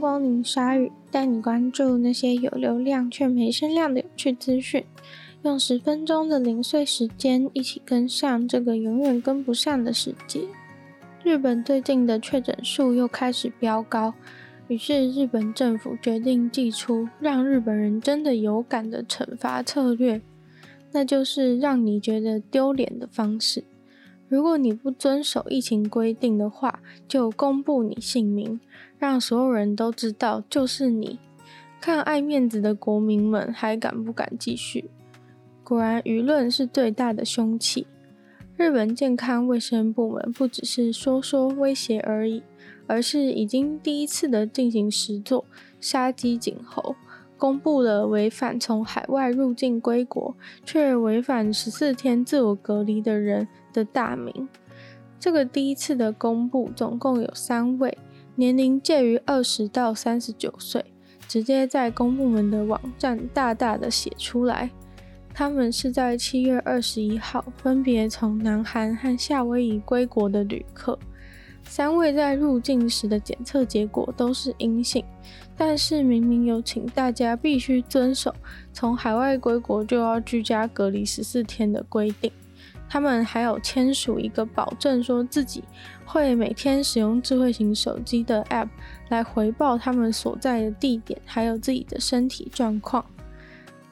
光临鲨鱼，带你关注那些有流量却没声量的有趣资讯。用十分钟的零碎时间，一起跟上这个永远跟不上的世界。日本最近的确诊数又开始飙高，于是日本政府决定祭出让日本人真的有感的惩罚策略，那就是让你觉得丢脸的方式。如果你不遵守疫情规定的话，就公布你姓名，让所有人都知道就是你。看爱面子的国民们还敢不敢继续？果然，舆论是最大的凶器。日本健康卫生部门不只是说说威胁而已，而是已经第一次的进行实作，杀鸡儆猴，公布了违反从海外入境归国却违反十四天自我隔离的人的大名。这个第一次的公布，总共有三位，年龄介于二十到三十九岁，直接在公部门的网站大大的写出来。他们是在七月二十一号分别从南韩和夏威夷归国的旅客，三位在入境时的检测结果都是阴性，但是明明有请大家必须遵守从海外归国就要居家隔离十四天的规定，他们还有签署一个保证，说自己会每天使用智慧型手机的 App 来回报他们所在的地点，还有自己的身体状况。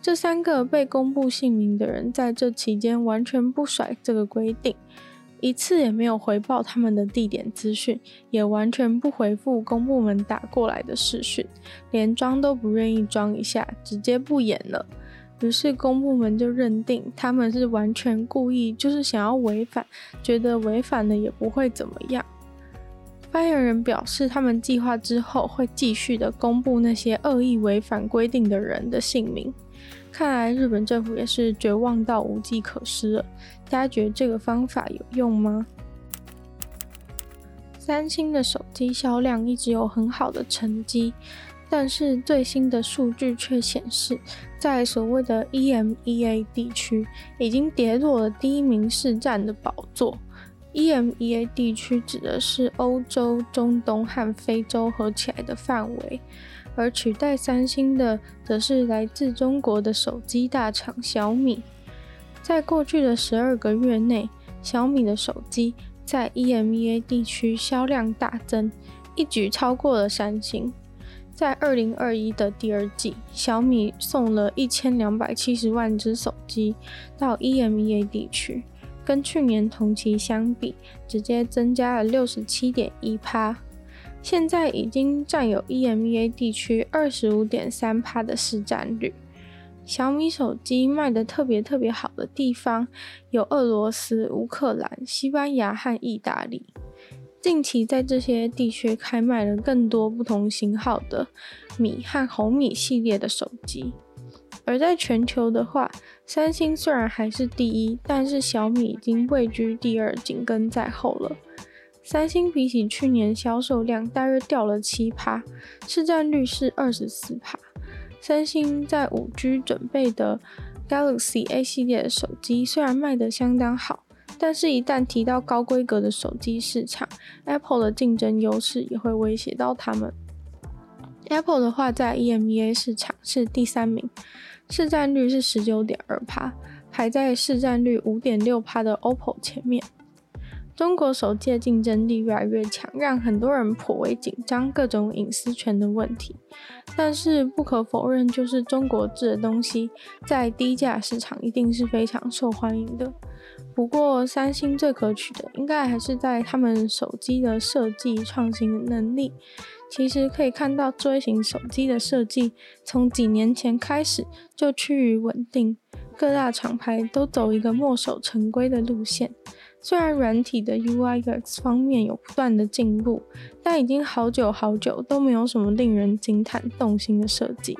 这三个被公布姓名的人在这期间完全不甩这个规定，一次也没有回报他们的地点资讯，也完全不回复公部门打过来的视讯，连装都不愿意装一下，直接不演了。于是公部门就认定他们是完全故意，就是想要违反，觉得违反了也不会怎么样。发言人表示，他们计划之后会继续的公布那些恶意违反规定的人的姓名。看来日本政府也是绝望到无计可施了。大家觉得这个方法有用吗？三星的手机销量一直有很好的成绩，但是最新的数据却显示，在所谓的 EMEA 地区已经跌落了第一名市占的宝座。EMEA 地区指的是欧洲、中东和非洲合起来的范围。而取代三星的，则是来自中国的手机大厂小米。在过去的十二个月内，小米的手机在 EMEA 地区销量大增，一举超过了三星。在二零二一的第二季，小米送了一千两百七十万只手机到 EMEA 地区，跟去年同期相比，直接增加了六十七点一趴。现在已经占有 EMEA 地区二十五点三趴的市占率。小米手机卖得特别特别好的地方有俄罗斯、乌克兰、西班牙和意大利。近期在这些地区开卖了更多不同型号的米和红米系列的手机。而在全球的话，三星虽然还是第一，但是小米已经位居第二，紧跟在后了。三星比起去年销售量大约掉了七趴，市占率是二十四趴。三星在五 G 准备的 Galaxy A 系列的手机虽然卖得相当好，但是一旦提到高规格的手机市场，Apple 的竞争优势也会威胁到他们。Apple 的话在 EMEA 市场是第三名，市占率是十九点二趴，排在市占率五点六趴的 OPPO 前面。中国手机的竞争力越来越强，让很多人颇为紧张，各种隐私权的问题。但是不可否认，就是中国制的东西在低价市场一定是非常受欢迎的。不过，三星最可取的应该还是在他们手机的设计创新的能力。其实可以看到，锥形手机的设计从几年前开始就趋于稳定，各大厂牌都走一个墨守成规的路线。虽然软体的 UI UX 方面有不断的进步，但已经好久好久都没有什么令人惊叹动心的设计。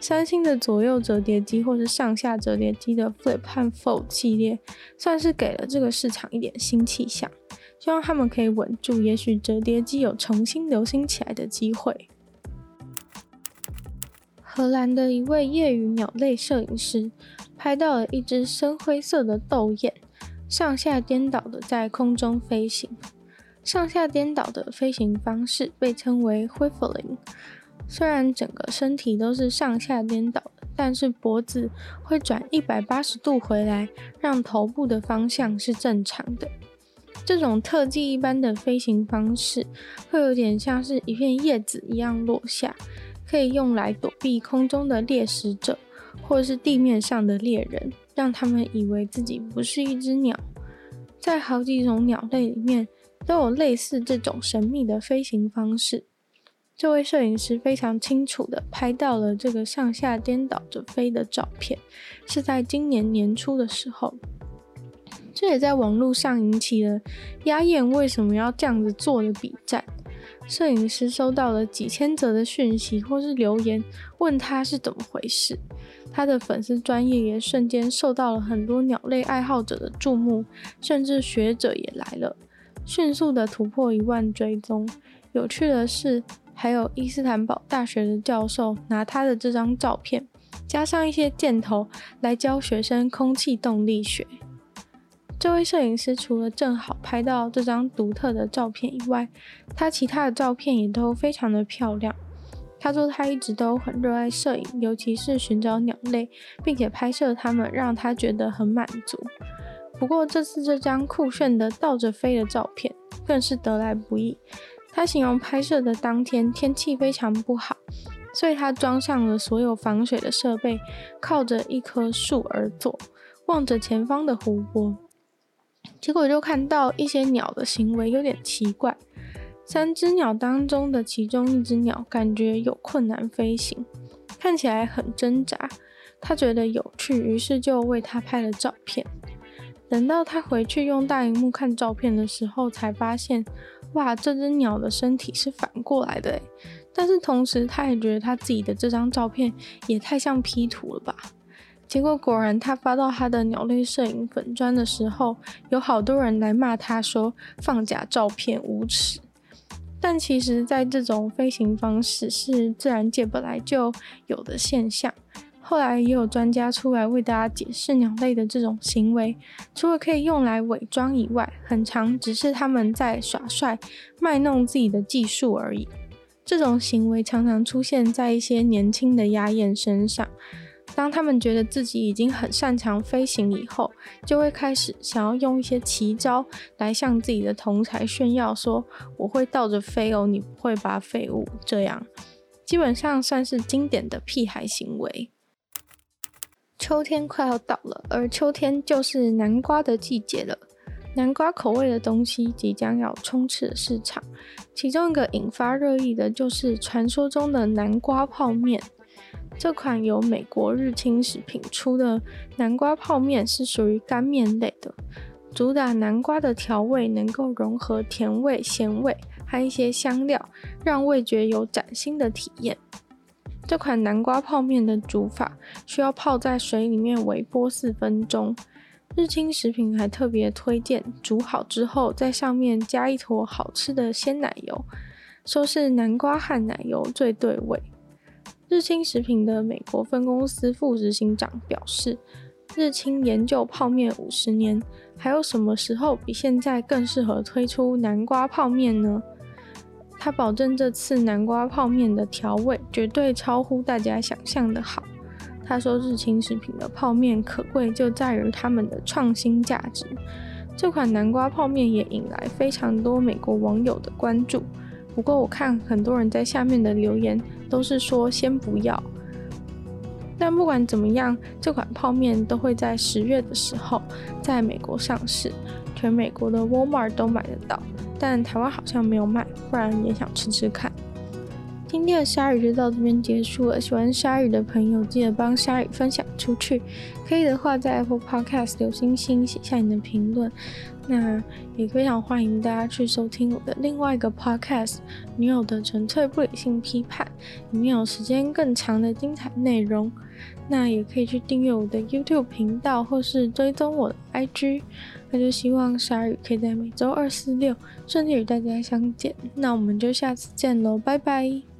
三星的左右折叠机或是上下折叠机的 Flip 和 Fold 系列，算是给了这个市场一点新气象，希望他们可以稳住，也许折叠机有重新流行起来的机会。荷兰的一位业余鸟类摄影师拍到了一只深灰色的斗雁。上下颠倒的在空中飞行，上下颠倒的飞行方式被称为 whiffling。虽然整个身体都是上下颠倒，但是脖子会转一百八十度回来，让头部的方向是正常的。这种特技一般的飞行方式，会有点像是一片叶子一样落下，可以用来躲避空中的猎食者，或是地面上的猎人，让他们以为自己不是一只鸟。在好几种鸟类里面，都有类似这种神秘的飞行方式。这位摄影师非常清楚地拍到了这个上下颠倒着飞的照片，是在今年年初的时候。这也在网络上引起了鸦雁为什么要这样子做的笔战。摄影师收到了几千则的讯息或是留言，问他是怎么回事。他的粉丝专业也瞬间受到了很多鸟类爱好者的注目，甚至学者也来了，迅速的突破一万追踪。有趣的是。还有伊斯坦堡大学的教授拿他的这张照片，加上一些箭头来教学生空气动力学。这位摄影师除了正好拍到这张独特的照片以外，他其他的照片也都非常的漂亮。他说他一直都很热爱摄影，尤其是寻找鸟类，并且拍摄它们让他觉得很满足。不过这次这张酷炫的倒着飞的照片更是得来不易。他形容拍摄的当天天气非常不好，所以他装上了所有防水的设备，靠着一棵树而坐，望着前方的湖泊。结果就看到一些鸟的行为有点奇怪，三只鸟当中的其中一只鸟感觉有困难飞行，看起来很挣扎。他觉得有趣，于是就为他拍了照片。等到他回去用大荧幕看照片的时候，才发现。哇，这只鸟的身体是反过来的诶，但是同时他也觉得他自己的这张照片也太像 P 图了吧？结果果然，他发到他的鸟类摄影粉专的时候，有好多人来骂他说放假照片无耻。但其实，在这种飞行方式是自然界本来就有的现象。后来也有专家出来为大家解释鸟类的这种行为，除了可以用来伪装以外，很常只是他们在耍帅、卖弄自己的技术而已。这种行为常常出现在一些年轻的鸦雁身上，当他们觉得自己已经很擅长飞行以后，就会开始想要用一些奇招来向自己的同才炫耀，说我会倒着飞哦，你不会吧，废物。这样基本上算是经典的屁孩行为。秋天快要到了，而秋天就是南瓜的季节了。南瓜口味的东西即将要充斥市场，其中一个引发热议的就是传说中的南瓜泡面。这款由美国日清食品出的南瓜泡面是属于干面类的，主打南瓜的调味能够融合甜味、咸味和一些香料，让味觉有崭新的体验。这款南瓜泡面的煮法需要泡在水里面微波四分钟。日清食品还特别推荐煮好之后在上面加一坨好吃的鲜奶油，说是南瓜和奶油最对味。日清食品的美国分公司副执行长表示：“日清研究泡面五十年，还有什么时候比现在更适合推出南瓜泡面呢？”他保证这次南瓜泡面的调味绝对超乎大家想象的好。他说，日清食品的泡面可贵就在于他们的创新价值。这款南瓜泡面也引来非常多美国网友的关注。不过我看很多人在下面的留言都是说先不要。但不管怎么样，这款泡面都会在十月的时候在美国上市，全美国的 Walmart 都买得到。但台湾好像没有卖，不然也想吃吃看。今天的鲨鱼就到这边结束了。喜欢鲨鱼的朋友，记得帮鲨鱼分享出去。可以的话，在 Apple Podcast 留星星，写下你的评论。那也非常欢迎大家去收听我的另外一个 Podcast《女友的纯粹不理性批判》，里面有时间更长的精彩内容。那也可以去订阅我的 YouTube 频道，或是追踪我的 IG。那就希望鲨鱼可以在每周二、四、六顺利与大家相见。那我们就下次见喽，拜拜。